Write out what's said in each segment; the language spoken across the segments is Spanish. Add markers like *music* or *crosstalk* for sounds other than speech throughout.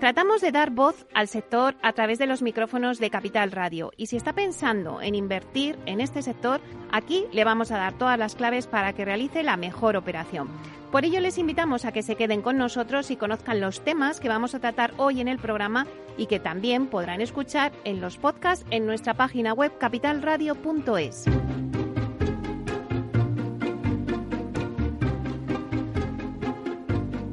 Tratamos de dar voz al sector a través de los micrófonos de Capital Radio y si está pensando en invertir en este sector, aquí le vamos a dar todas las claves para que realice la mejor operación. Por ello les invitamos a que se queden con nosotros y conozcan los temas que vamos a tratar hoy en el programa y que también podrán escuchar en los podcasts en nuestra página web capitalradio.es.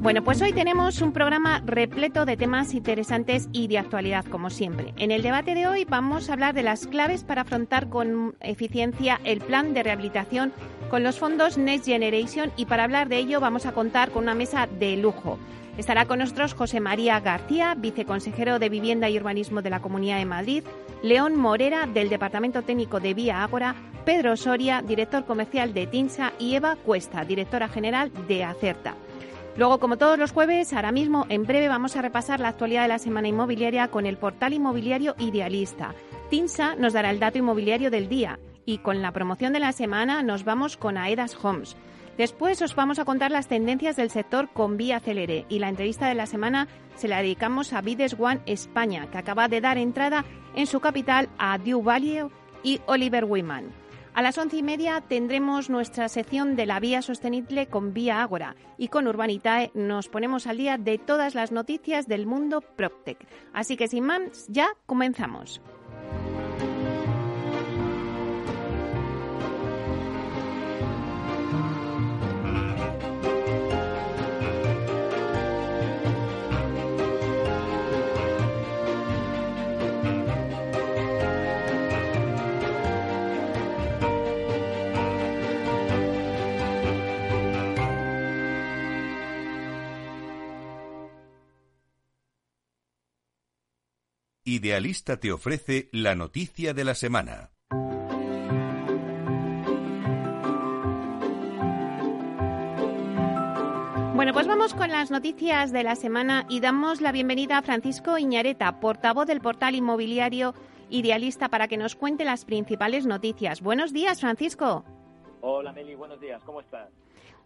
Bueno, pues hoy tenemos un programa repleto de temas interesantes y de actualidad, como siempre. En el debate de hoy vamos a hablar de las claves para afrontar con eficiencia el plan de rehabilitación con los fondos Next Generation y para hablar de ello vamos a contar con una mesa de lujo. Estará con nosotros José María García, viceconsejero de Vivienda y Urbanismo de la Comunidad de Madrid, León Morera, del Departamento Técnico de Vía Ágora, Pedro Soria, director comercial de TINSA y Eva Cuesta, directora general de Acerta. Luego, como todos los jueves, ahora mismo, en breve, vamos a repasar la actualidad de la semana inmobiliaria con el portal inmobiliario Idealista. TINSA nos dará el dato inmobiliario del día y con la promoción de la semana nos vamos con Aedas Homes. Después os vamos a contar las tendencias del sector con Vía Celere y la entrevista de la semana se la dedicamos a Bides One España, que acaba de dar entrada en su capital a Dew Value y Oliver Wyman. A las once y media tendremos nuestra sección de la vía sostenible con Vía Ágora y con Urbanitae nos ponemos al día de todas las noticias del mundo PropTech. Así que sin más, ya comenzamos. Idealista te ofrece la noticia de la semana. Bueno, pues vamos con las noticias de la semana y damos la bienvenida a Francisco Iñareta, portavoz del portal inmobiliario Idealista, para que nos cuente las principales noticias. Buenos días, Francisco. Hola, Meli, buenos días, ¿cómo estás?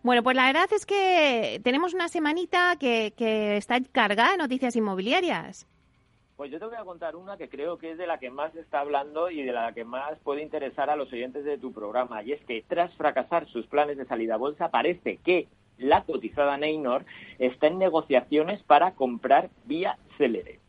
Bueno, pues la verdad es que tenemos una semanita que, que está cargada de noticias inmobiliarias. Pues yo te voy a contar una que creo que es de la que más se está hablando y de la que más puede interesar a los oyentes de tu programa. Y es que tras fracasar sus planes de salida a bolsa, parece que la cotizada Neynor está en negociaciones para comprar vía Celere.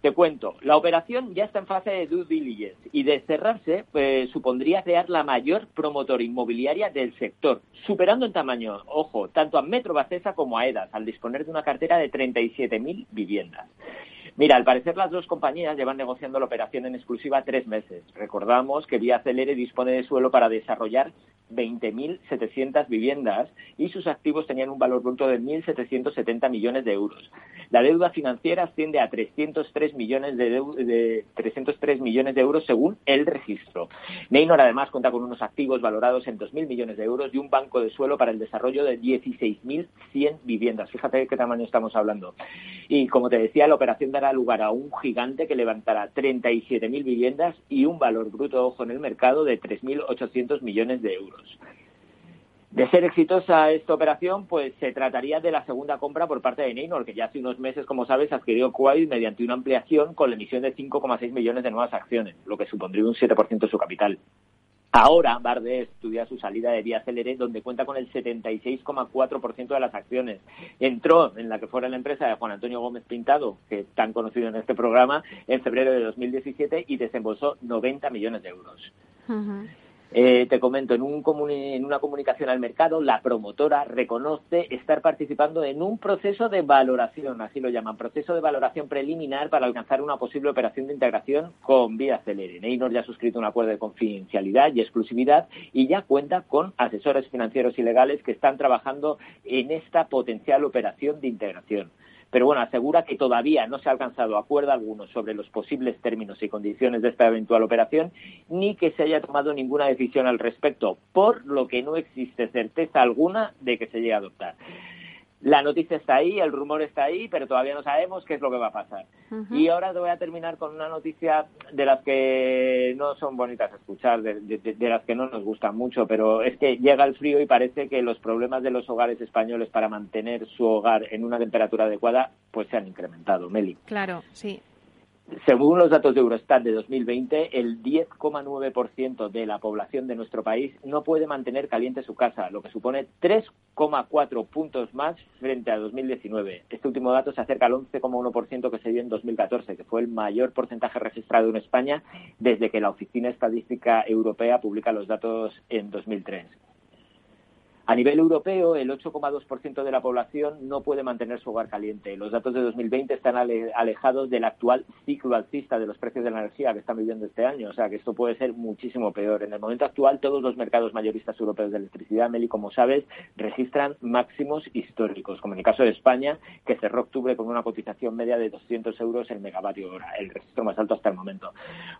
Te cuento, la operación ya está en fase de due diligence y de cerrarse pues, supondría crear la mayor promotora inmobiliaria del sector, superando en tamaño, ojo, tanto a Metro Bacesa como a EDAS, al disponer de una cartera de 37.000 viviendas. Mira, al parecer las dos compañías llevan negociando la operación en exclusiva tres meses. Recordamos que Vía Celere dispone de suelo para desarrollar 20.700 viviendas y sus activos tenían un valor bruto de 1.770 millones de euros. La deuda financiera asciende a 303 millones de, de 303 millones de euros según el registro. Neynor además cuenta con unos activos valorados en 2.000 millones de euros y un banco de suelo para el desarrollo de 16.100 viviendas. Fíjate de qué tamaño estamos hablando. Y como te decía, la operación dará lugar a un gigante que levantará 37.000 viviendas y un valor bruto, ojo, en el mercado de 3.800 millones de euros. De ser exitosa esta operación, pues se trataría de la segunda compra por parte de Neynor, que ya hace unos meses, como sabes, adquirió Kuwait mediante una ampliación con la emisión de 5,6 millones de nuevas acciones, lo que supondría un 7% de su capital. Ahora, Barde estudia su salida de Vía Celere, donde cuenta con el 76,4% de las acciones. Entró en la que fuera la empresa de Juan Antonio Gómez Pintado, que es tan conocido en este programa, en febrero de 2017 y desembolsó 90 millones de euros. Eh, te comento, en, un en una comunicación al mercado, la promotora reconoce estar participando en un proceso de valoración, así lo llaman, proceso de valoración preliminar para alcanzar una posible operación de integración con Vía Celere. Neynor ya ha suscrito un acuerdo de confidencialidad y exclusividad y ya cuenta con asesores financieros y legales que están trabajando en esta potencial operación de integración pero bueno, asegura que todavía no se ha alcanzado acuerdo alguno sobre los posibles términos y condiciones de esta eventual operación, ni que se haya tomado ninguna decisión al respecto, por lo que no existe certeza alguna de que se llegue a adoptar la noticia está ahí, el rumor está ahí, pero todavía no sabemos qué es lo que va a pasar. Y ahora te voy a terminar con una noticia de las que no son bonitas a escuchar, de, las que no nos gustan mucho, pero es que llega el frío y parece que los problemas de los hogares españoles para mantener su hogar en una temperatura adecuada pues se han incrementado, Meli. Claro, sí. Según los datos de Eurostat de 2020, el 10,9% de la población de nuestro país no puede mantener caliente su casa, lo que supone 3,4 puntos más frente a 2019. Este último dato se acerca al 11,1% que se dio en 2014, que fue el mayor porcentaje registrado en España desde que la Oficina Estadística Europea publica los datos en 2003. A nivel europeo, el 8,2% de la población no puede mantener su hogar caliente. Los datos de 2020 están alejados del actual ciclo alcista de los precios de la energía que están viviendo este año. O sea, que esto puede ser muchísimo peor. En el momento actual, todos los mercados mayoristas europeos de electricidad, Meli, como sabes, registran máximos históricos, como en el caso de España, que cerró octubre con una cotización media de 200 euros el megavatio hora, el registro más alto hasta el momento.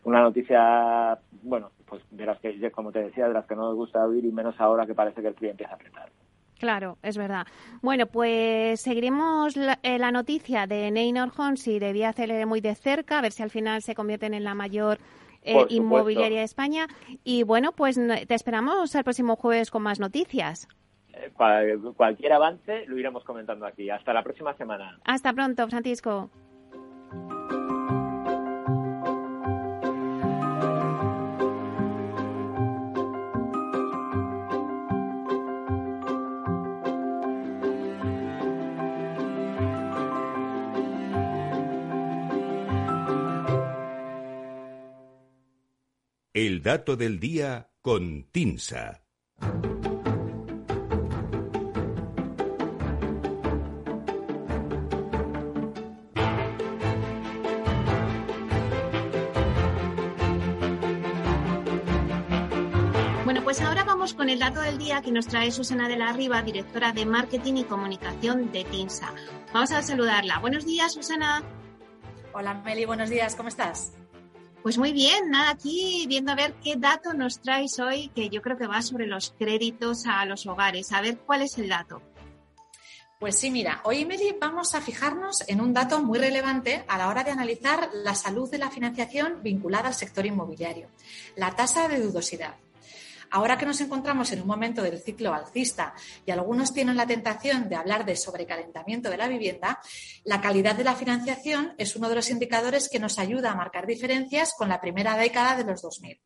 Una noticia, bueno, pues de las que, como te decía, de las que no nos gusta oír y menos ahora que parece que el frío empieza Claro, es verdad. Bueno, pues seguiremos la, eh, noticia de Neynor Homes y de Vía Celere muy de cerca, a ver si al final se convierten en la mayor eh, inmobiliaria de España. Y bueno, pues te esperamos el próximo jueves con más noticias. Eh, cualquier avance lo iremos comentando aquí. Hasta la próxima semana. Hasta pronto, Francisco. El dato del día con Tinsa. Bueno, pues ahora vamos con el dato del día que nos trae Susana de la Riva, directora de Marketing y Comunicación de TINSA. Vamos a saludarla. Buenos días, Susana. Hola, Meli, buenos días, ¿cómo estás? Pues muy bien, nada, aquí viendo a ver qué dato nos traes hoy, que yo creo que va sobre los créditos a los hogares. A ver cuál es el dato. Pues sí, mira, hoy, Meli, vamos a fijarnos en un dato muy relevante a la hora de analizar la salud de la financiación vinculada al sector inmobiliario, la tasa de dudosidad. Ahora que nos encontramos en un momento del ciclo alcista y algunos tienen la tentación de hablar de sobrecalentamiento de la vivienda, la calidad de la financiación es uno de los indicadores que nos ayuda a marcar diferencias con la primera década de los 2000.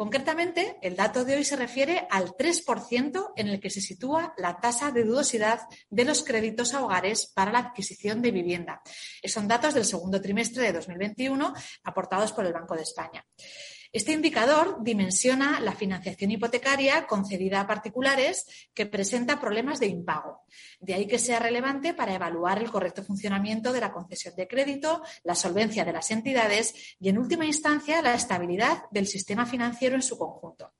Concretamente, el dato de hoy se refiere al 3% en el que se sitúa la tasa de dudosidad de los créditos a hogares para la adquisición de vivienda. Son datos del segundo trimestre de 2021 aportados por el Banco de España. Este indicador dimensiona la financiación hipotecaria concedida a particulares que presenta problemas de impago. De ahí que sea relevante para evaluar el correcto funcionamiento de la concesión de crédito, la solvencia de las entidades y, en última instancia, la estabilidad del sistema financiero en su conjunto.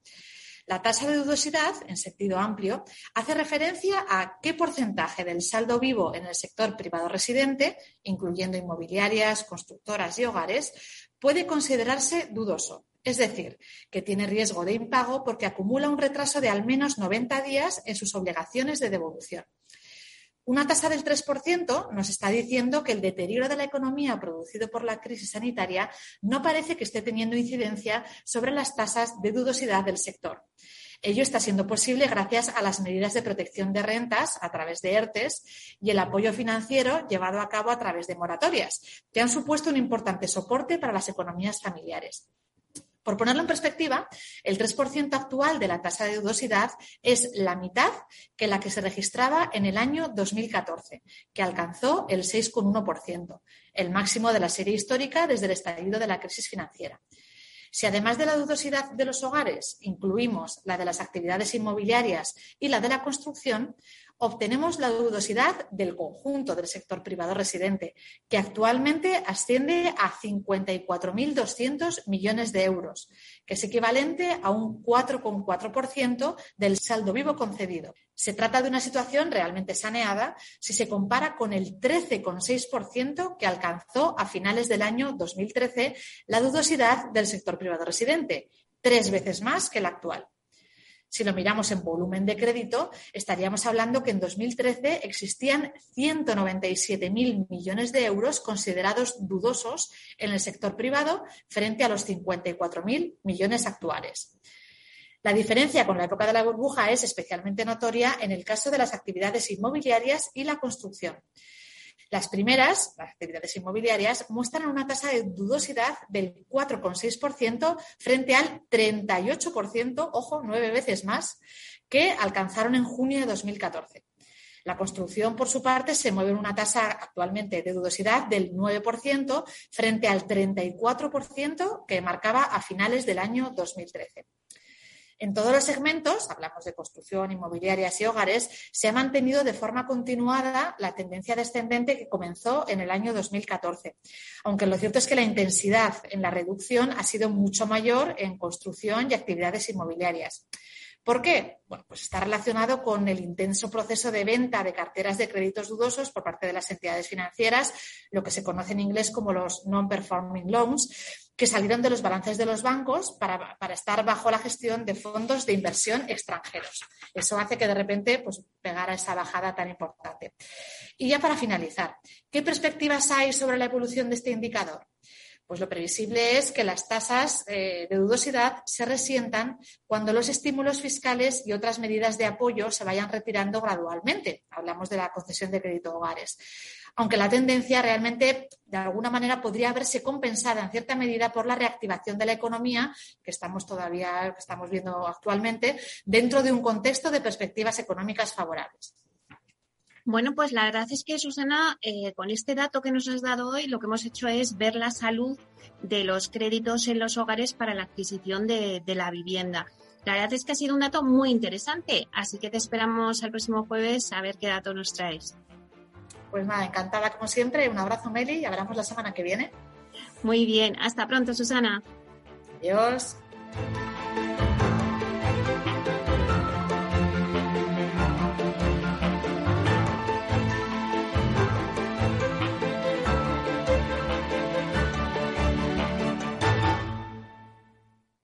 La tasa de dudosidad, en sentido amplio, hace referencia a qué porcentaje del saldo vivo en el sector privado residente, incluyendo inmobiliarias, constructoras y hogares, puede considerarse dudoso es decir, que tiene riesgo de impago porque acumula un retraso de al menos 90 días en sus obligaciones de devolución. Una tasa del 3% nos está diciendo que el deterioro de la economía producido por la crisis sanitaria no parece que esté teniendo incidencia sobre las tasas de dudosidad del sector. Ello está siendo posible gracias a las medidas de protección de rentas a través de ERTES y el apoyo financiero llevado a cabo a través de moratorias, que han supuesto un importante soporte para las economías familiares. Por ponerlo en perspectiva, el 3% actual de la tasa de dudosidad es la mitad que la que se registraba en el año 2014, que alcanzó el 6,1%, el máximo de la serie histórica desde el estallido de la crisis financiera. Si además de la dudosidad de los hogares incluimos la de las actividades inmobiliarias y la de la construcción, obtenemos la dudosidad del conjunto del sector privado residente, que actualmente asciende a 54.200 millones de euros, que es equivalente a un 4,4% del saldo vivo concedido. Se trata de una situación realmente saneada si se compara con el 13,6% que alcanzó a finales del año 2013 la dudosidad del sector privado residente, tres veces más que la actual. Si lo miramos en volumen de crédito, estaríamos hablando que en 2013 existían 197.000 millones de euros considerados dudosos en el sector privado frente a los 54.000 millones actuales. La diferencia con la época de la burbuja es especialmente notoria en el caso de las actividades inmobiliarias y la construcción. Las primeras, las actividades inmobiliarias, muestran una tasa de dudosidad del 4,6% frente al 38%, ojo, nueve veces más, que alcanzaron en junio de 2014. La construcción, por su parte, se mueve en una tasa actualmente de dudosidad del 9% frente al 34% que marcaba a finales del año 2013. En todos los segmentos, hablamos de construcción, inmobiliarias y hogares, se ha mantenido de forma continuada la tendencia descendente que comenzó en el año 2014. Aunque lo cierto es que la intensidad en la reducción ha sido mucho mayor en construcción y actividades inmobiliarias. ¿Por qué? Bueno, pues está relacionado con el intenso proceso de venta de carteras de créditos dudosos por parte de las entidades financieras, lo que se conoce en inglés como los non-performing loans, que salieron de los balances de los bancos para, estar bajo la gestión de fondos de inversión extranjeros. Eso hace que de repente pues, pegara esa bajada tan importante. Y ya para finalizar, ¿qué perspectivas hay sobre la evolución de este indicador? Pues lo previsible es que las tasas eh, de dudosidad se resientan cuando los estímulos fiscales y otras medidas de apoyo se vayan retirando gradualmente. Hablamos de la concesión de crédito a hogares aunque la tendencia realmente de alguna manera podría verse compensada en cierta medida por la reactivación de la economía que estamos todavía estamos viendo actualmente dentro de un contexto de perspectivas económicas favorables. Bueno, pues la verdad es que, Susana, eh, con este dato que nos has dado hoy, lo que hemos hecho es ver la salud de los créditos en los hogares para la adquisición de, de la vivienda. La verdad es que ha sido un dato muy interesante, así que te esperamos el próximo jueves a ver qué dato nos traes. Pues nada, encantada como siempre. Un abrazo, Meli, y hablamos la semana que viene. Muy bien, hasta pronto, Susana. Adiós.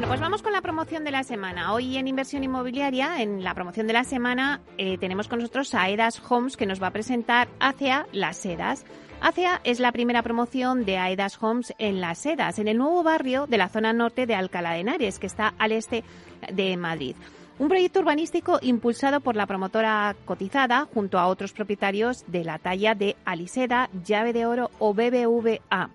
Bueno, pues vamos con la promoción de la semana. Hoy en Inversión Inmobiliaria, en la promoción de la semana, eh, tenemos con nosotros a Edas Homes que nos va a presentar hacia las sedas. ACEA es la primera promoción de Aedas Homes en Las Sedas, en el nuevo barrio de la zona norte de Alcalá de Henares, que está al este de Madrid. Un proyecto urbanístico impulsado por la promotora cotizada junto a otros propietarios de la talla de Aliseda, Llave de Oro o BBVA.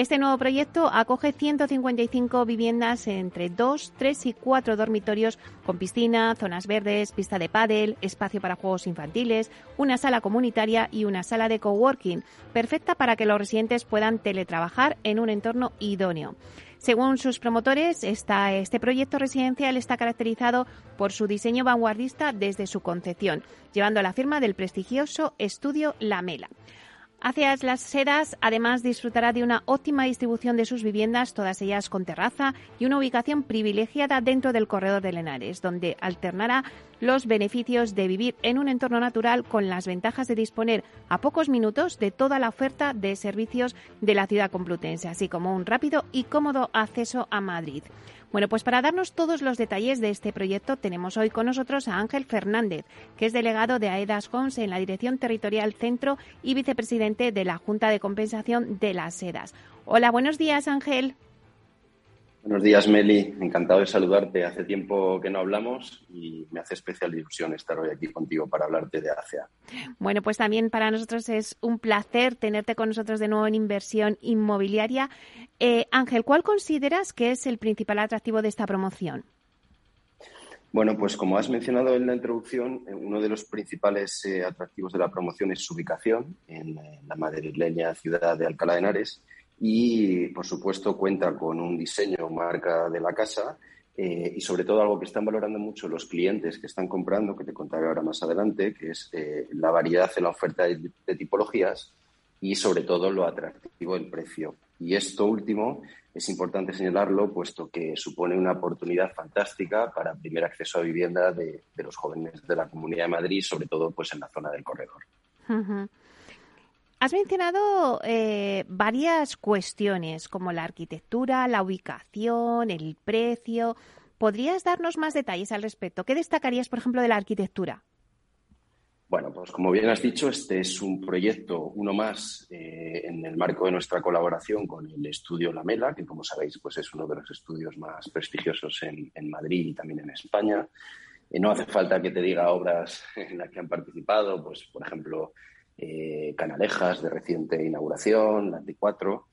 Este nuevo proyecto acoge 155 viviendas entre 2, 3 y 4 dormitorios con piscina, zonas verdes, pista de pádel, espacio para juegos infantiles, una sala comunitaria y una sala de coworking, perfecta para que los residentes puedan teletrabajar en un entorno idóneo. Según sus promotores, este proyecto residencial está caracterizado por su diseño vanguardista desde su concepción, llevando la firma del prestigioso estudio Lamela. Hacia las sedas, además, disfrutará de una óptima distribución de sus viviendas, todas ellas con terraza y una ubicación privilegiada dentro del corredor de Lenares, donde alternará los beneficios de vivir en un entorno natural con las ventajas de disponer a pocos minutos de toda la oferta de servicios de la ciudad complutense, así como un rápido y cómodo acceso a Madrid. Bueno, pues para darnos todos los detalles de este proyecto tenemos hoy con nosotros a Ángel Fernández, que es delegado de AEDAS Homes en la Dirección Territorial Centro y vicepresidente de la Junta de Compensación de las Sedas. Hola, buenos días, Ángel. Buenos días, Meli. Encantado de saludarte. Hace tiempo que no hablamos y me hace especial ilusión estar hoy aquí contigo para hablarte de ACEA. Bueno, pues también para nosotros es un placer tenerte con nosotros de nuevo en inversión inmobiliaria. Eh, Ángel, ¿cuál consideras que es el principal atractivo de esta promoción? Bueno, pues como has mencionado en la introducción, eh, uno de los principales eh, atractivos de la promoción es su ubicación en la madrileña ciudad de Alcalá de Henares y, por supuesto, cuenta con un diseño marca de la casa eh, y, sobre todo, algo que están valorando mucho los clientes que están comprando, que te contaré ahora más adelante, que es eh, la variedad en la oferta de, tipologías y, sobre todo, lo atractivo del precio. Y esto último es importante señalarlo, puesto que supone una oportunidad fantástica para primer acceso a vivienda de, los jóvenes de la Comunidad de Madrid, sobre todo pues en la zona del corredor. Has mencionado eh, varias cuestiones como la arquitectura, la ubicación, el precio. ¿Podrías darnos más detalles al respecto? ¿Qué destacarías, por ejemplo, de la arquitectura? Bueno, pues como bien has dicho, este es un proyecto, uno más, eh, en el marco de nuestra colaboración con el estudio Lamela, que como sabéis, pues es uno de los estudios más prestigiosos en, Madrid y también en España. Eh, no hace falta que te diga obras en las que han participado, pues por ejemplo, eh, Canalejas de reciente inauguración, la T4,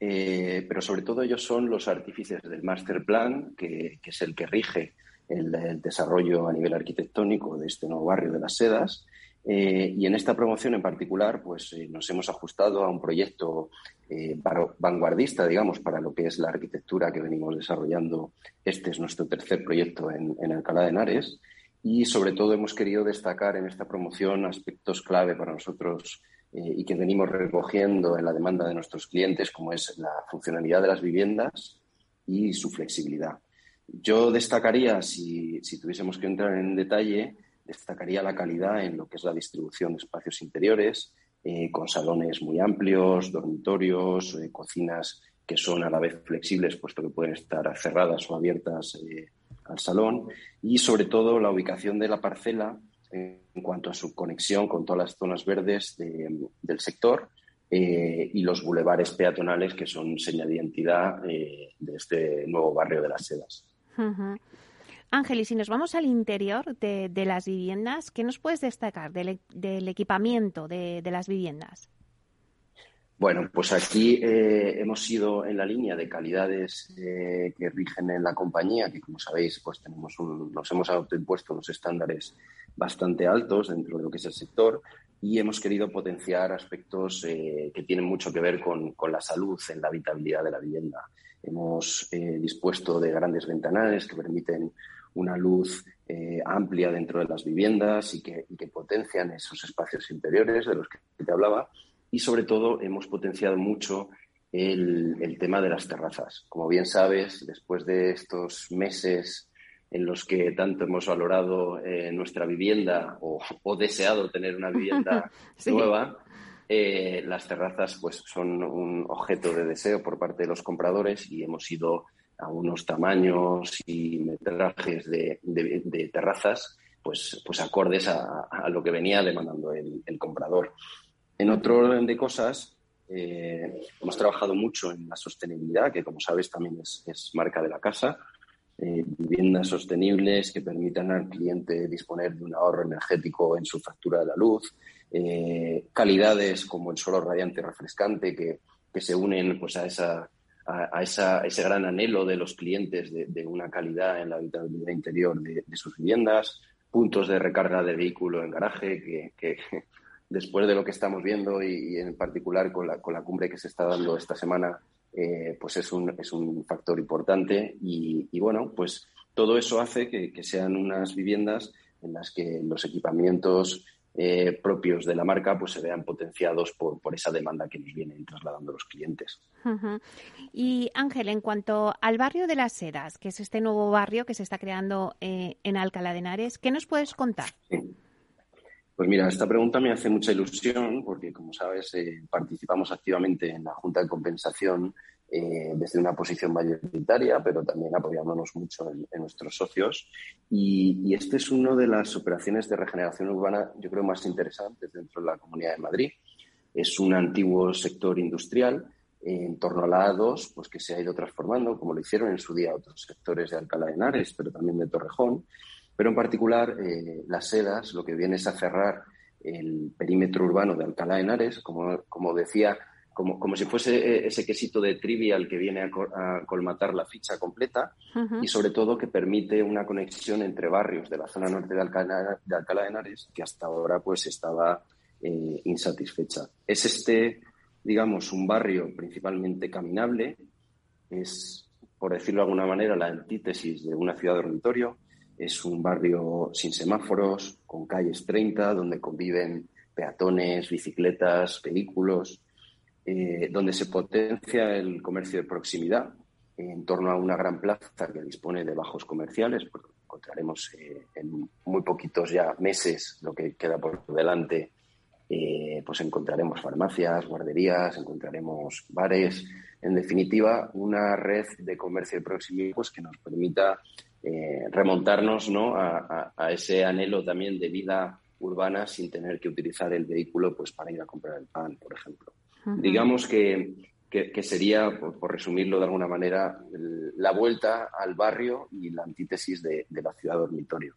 eh, pero sobre todo ellos son los artífices del Master Plan, que, es el que rige el, desarrollo a nivel arquitectónico de este nuevo barrio de las sedas. Eh, y en esta promoción en particular, pues nos hemos ajustado a un proyecto vanguardista, digamos, para lo que es la arquitectura que venimos desarrollando. Este es nuestro tercer proyecto en Alcalá de Henares y sobre todo hemos querido destacar en esta promoción aspectos clave para nosotros eh, y que venimos recogiendo en la demanda de nuestros clientes, como es la funcionalidad de las viviendas y su flexibilidad. Yo destacaría, si, tuviésemos que entrar en detalle, destacaría la calidad en lo que es la distribución de espacios interiores, eh, con salones muy amplios, dormitorios, eh, cocinas que son a la vez flexibles, puesto que pueden estar cerradas o abiertas al salón y sobre todo la ubicación de la parcela en cuanto a su conexión con todas las zonas verdes del sector eh, y los bulevares peatonales que son señal de identidad eh, de este nuevo barrio de las sedas. Ángel, y si nos vamos al interior de, las viviendas, ¿qué nos puedes destacar del, equipamiento de, las viviendas? Bueno, pues aquí eh, hemos ido en la línea de calidades eh, que rigen en la compañía, que como sabéis, pues tenemos nos hemos autoimpuesto unos estándares bastante altos dentro de lo que es el sector y hemos querido potenciar aspectos eh, que tienen mucho que ver con, con, la salud en la habitabilidad de la vivienda. Hemos dispuesto de grandes ventanales que permiten una luz amplia dentro de las viviendas y que, y que potencian esos espacios interiores de los que te hablaba y sobre todo hemos potenciado mucho el, tema de las terrazas. Como bien sabes, después de estos meses en los que tanto hemos valorado eh, nuestra vivienda o, deseado tener una vivienda *laughs* nueva, eh, las terrazas pues son un objeto de deseo por parte de los compradores y hemos ido a unos tamaños y metrajes de, terrazas pues, pues acordes a, lo que venía demandando el comprador. En otro orden de cosas, eh, hemos trabajado mucho en la sostenibilidad, que como sabes también es, marca de la casa. Eh, viviendas sostenibles que permitan al cliente disponer de un ahorro energético en su factura de la luz. Eh, calidades como el suelo radiante refrescante que, se unen pues, a, esa, a, ese gran anhelo de los clientes de, una calidad en la habitabilidad interior de, sus viviendas. Puntos de recarga de vehículo en garaje que después de lo que estamos viendo y, en particular con la, con la, cumbre que se está dando esta semana, eh, pues es un, es un factor importante y, bueno, pues todo eso hace que, sean unas viviendas en las que los equipamientos eh, propios de la marca pues se vean potenciados por, por esa demanda que nos vienen trasladando los clientes. Y Ángel, en cuanto al barrio de las sedas, que es este nuevo barrio que se está creando eh, en Alcalá de Henares, ¿qué nos puedes contar? Pues mira, esta pregunta me hace mucha ilusión porque, como sabes, eh, participamos activamente en la Junta de Compensación eh, desde una posición mayoritaria, pero también apoyándonos mucho en, nuestros socios. Y, y este es una de las operaciones de regeneración urbana, yo creo, más interesantes dentro de la Comunidad de Madrid. Es un antiguo sector industrial en torno a la A2, pues que se ha ido transformando, como lo hicieron en su día otros sectores de Alcalá de Henares, pero también de Torrejón. Pero en particular, eh, las sedas lo que viene es a cerrar el perímetro urbano de Alcalá de Henares, como, como decía, como, como, si fuese eh, ese quesito de trivial que viene a, colmatar la ficha completa y sobre todo que permite una conexión entre barrios de la zona norte de Alcalá de, Alcalá de Henares que hasta ahora pues estaba eh, insatisfecha. Es este, digamos, un barrio principalmente caminable, es, por decirlo de alguna manera, la antítesis de una ciudad dormitorio, es un barrio sin semáforos, con calles 30, donde conviven peatones, bicicletas, vehículos, eh, donde se potencia el comercio de proximidad en torno a una gran plaza que dispone de bajos comerciales, porque encontraremos eh, en muy poquitos ya meses lo que queda por delante, eh, pues encontraremos farmacias, guarderías, encontraremos bares, en definitiva, una red de comercio de proximidad pues, que nos permita eh, remontarnos ¿no? a, ese anhelo también de vida urbana sin tener que utilizar el vehículo pues, para ir a comprar el pan, por ejemplo. Digamos que, que, sería, por, resumirlo de alguna manera, la vuelta al barrio y la antítesis de, la ciudad dormitorio.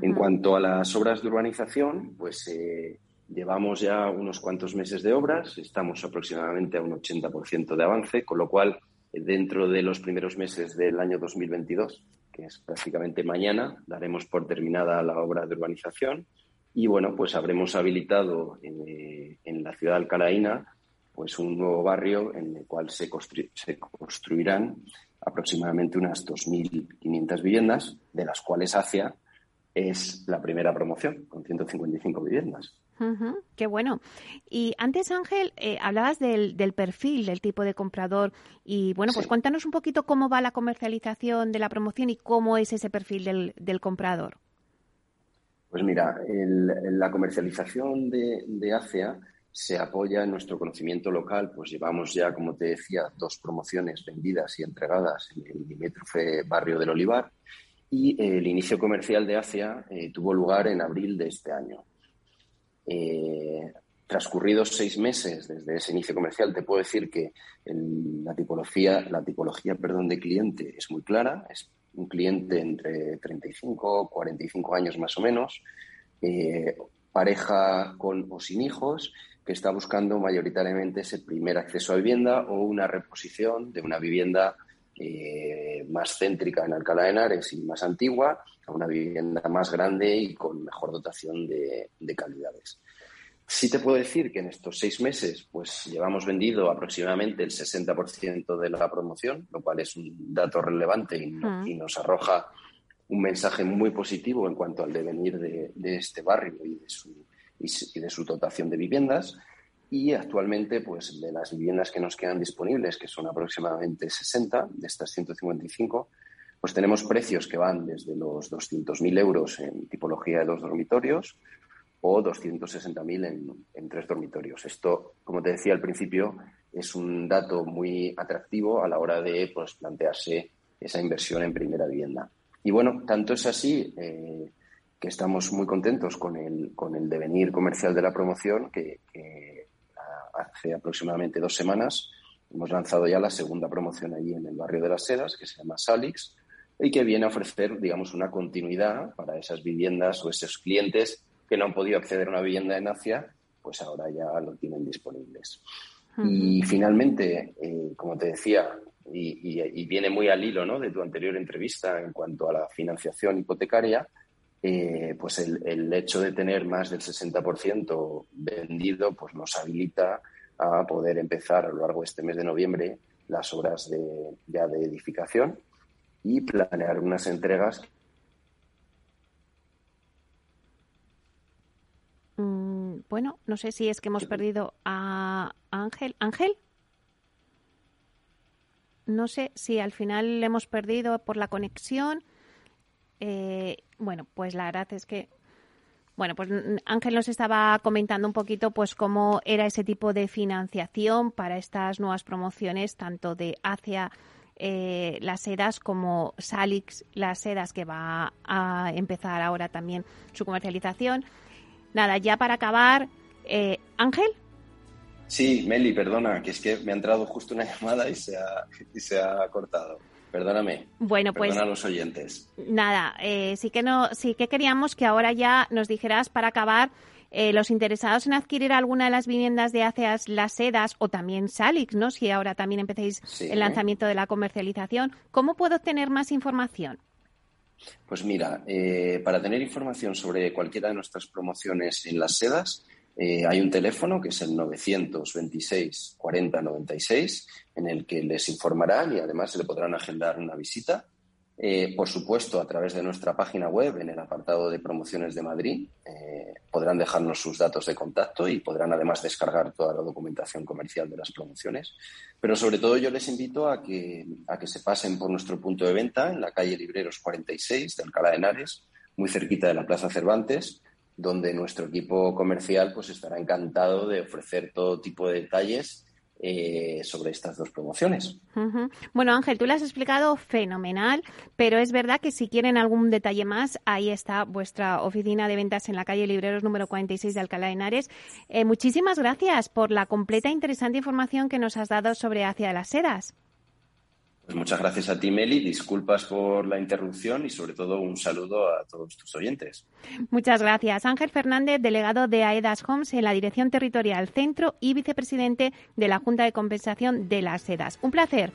En cuanto a las obras de urbanización, pues eh, llevamos ya unos cuantos meses de obras, estamos aproximadamente a un 80% de avance, con lo cual, dentro de los primeros meses del año 2022, que es prácticamente mañana, daremos por terminada la obra de urbanización y bueno, pues habremos habilitado en, la ciudad Alcalaína pues un nuevo barrio en el cual se, se construirán aproximadamente unas 2.500 viviendas, de las cuales Acia es la primera promoción, con 155 viviendas qué bueno. Y antes, Ángel, eh, hablabas del, perfil del tipo de comprador. Y bueno, pues cuéntanos un poquito cómo va la comercialización de la promoción y cómo es ese perfil del, comprador. Pues mira, la comercialización de, de ACEA se apoya en nuestro conocimiento local, pues llevamos ya, como te decía, dos promociones vendidas y entregadas en el limítrofe barrio del Olivar y el inicio comercial de ACEA eh, tuvo lugar en abril de este año. Eh, transcurridos seis meses desde ese inicio comercial, te puedo decir que la tipología, la tipología perdón, de cliente es muy clara, es un cliente entre 35 45 años más o menos, eh, pareja con o sin hijos, que está buscando mayoritariamente ese primer acceso a vivienda o una reposición de una vivienda eh, más céntrica en Alcalá de Henares y más antigua a una vivienda más grande y con mejor dotación de, de calidades. Sí te puedo decir que en estos seis meses pues llevamos vendido aproximadamente el 60% de la promoción, lo cual es un dato relevante y, mm. nos arroja un mensaje muy positivo en cuanto al devenir de, este barrio y de, su, y de su dotación de viviendas. Y actualmente, pues de las viviendas que nos quedan disponibles, que son aproximadamente 60 de estas 155, pues tenemos precios que van desde los 200.000 euros en tipología de dos dormitorios o 260.000 en, en tres dormitorios. Esto, como te decía al principio, es un dato muy atractivo a la hora de pues, plantearse esa inversión en primera vivienda. Y bueno, tanto es así eh, que estamos muy contentos con el, con el devenir comercial de la promoción que, hace aproximadamente dos semanas hemos lanzado ya la segunda promoción allí en el barrio de las Sedas, que se llama Salix, y que viene a ofrecer, digamos, una continuidad para esas viviendas o esos clientes que no han podido acceder a una vivienda en Asia, pues ahora ya lo tienen disponibles. Y finalmente, eh, como te decía, y, viene muy al hilo ¿no? de tu anterior entrevista en cuanto a la financiación hipotecaria, eh, pues el, hecho de tener más del 60% vendido pues nos habilita a poder empezar a lo largo de este mes de noviembre las obras de, ya de edificación y planear unas entregas bueno, no sé si es que hemos perdido a Ángel. Ángel. No sé si al final le hemos perdido por la conexión. Eh, bueno, pues la verdad es que bueno, pues Ángel nos estaba comentando un poquito pues cómo era ese tipo de financiación para estas nuevas promociones, tanto de hacia eh, las sedas como Salix, las sedas que va a empezar ahora también su comercialización. Nada, ya para acabar, eh, Ángel. Sí, Meli, perdona, que es que me ha entrado justo una *laughs* llamada y se ha, y se ha cortado. Perdóname. Bueno, pues. Perdona a los oyentes. Nada, eh, sí que no, sí que queríamos que ahora ya nos dijeras para acabar. Eh, los interesados en adquirir alguna de las viviendas de ACEAS Las Sedas o también Salix, ¿no? Si ahora también empecéis el lanzamiento de la comercialización, ¿cómo puedo obtener más información? Pues mira, eh, para tener información sobre cualquiera de nuestras promociones en las sedas, eh, hay un teléfono que es el 926 40 96 en el que les informarán y además se le podrán agendar una visita. Eh, por supuesto, a través de nuestra página web, en el apartado de promociones de Madrid, eh, podrán dejarnos sus datos de contacto y podrán además descargar toda la documentación comercial de las promociones. Pero sobre todo yo les invito a que, a que se pasen por nuestro punto de venta en la calle Libreros 46 de Alcalá de Henares, muy cerquita de la Plaza Cervantes, donde nuestro equipo comercial pues estará encantado de ofrecer todo tipo de detalles eh, sobre estas dos promociones. Bueno, Ángel, tú lo has explicado fenomenal, pero es verdad que si quieren algún detalle más, ahí está vuestra oficina de ventas en la calle Libreros número 46 de Alcalá de Henares. Eh, muchísimas gracias por la completa e interesante información que nos has dado sobre Hacia las Sedas. Pues muchas gracias a ti, Meli. Disculpas por la interrupción y sobre todo un saludo a todos tus oyentes. Muchas gracias. Ángel Fernández, delegado de AEDAS Homes en la Dirección Territorial Centro y vicepresidente de la Junta de Compensación de las SEDAS. Un placer.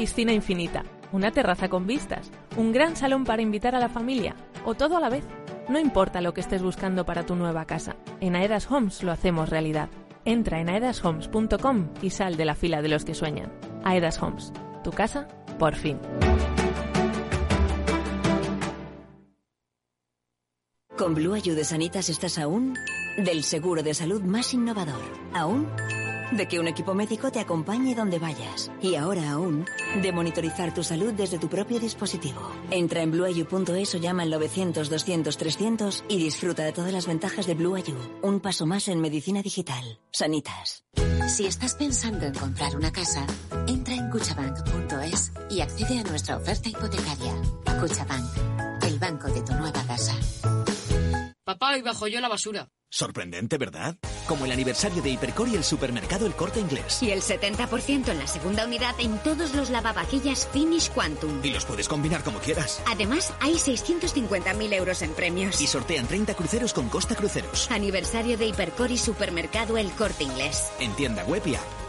Piscina infinita, una terraza con vistas, un gran salón para invitar a la familia o todo a la vez. No importa lo que estés buscando para tu nueva casa, en Aedas Homes lo hacemos realidad. Entra en aedashomes.com y sal de la fila de los que sueñan. Aedas Homes, tu casa, por fin. Con Blue Ayude Sanitas estás aún del seguro de salud más innovador. Aún de que un equipo médico te acompañe donde vayas. Y ahora aún, de monitorizar tu salud desde tu propio dispositivo. Entra en blueayu.es o llama al 900-200-300 y disfruta de todas las ventajas de Blue Un paso más en medicina digital. Sanitas. Si estás pensando en comprar una casa, entra en cuchabank.es y accede a nuestra oferta hipotecaria. Cuchabank, el banco de tu nueva casa. Papá, y bajo yo la basura. Sorprendente, ¿verdad? Como el aniversario de Hipercor y el supermercado El Corte Inglés. Y el 70% en la segunda unidad en todos los lavavajillas Finish Quantum. Y los puedes combinar como quieras. Además, hay 650.000 euros en premios. Y sortean 30 cruceros con Costa Cruceros. Aniversario de Hipercor y supermercado El Corte Inglés. En tienda web y app.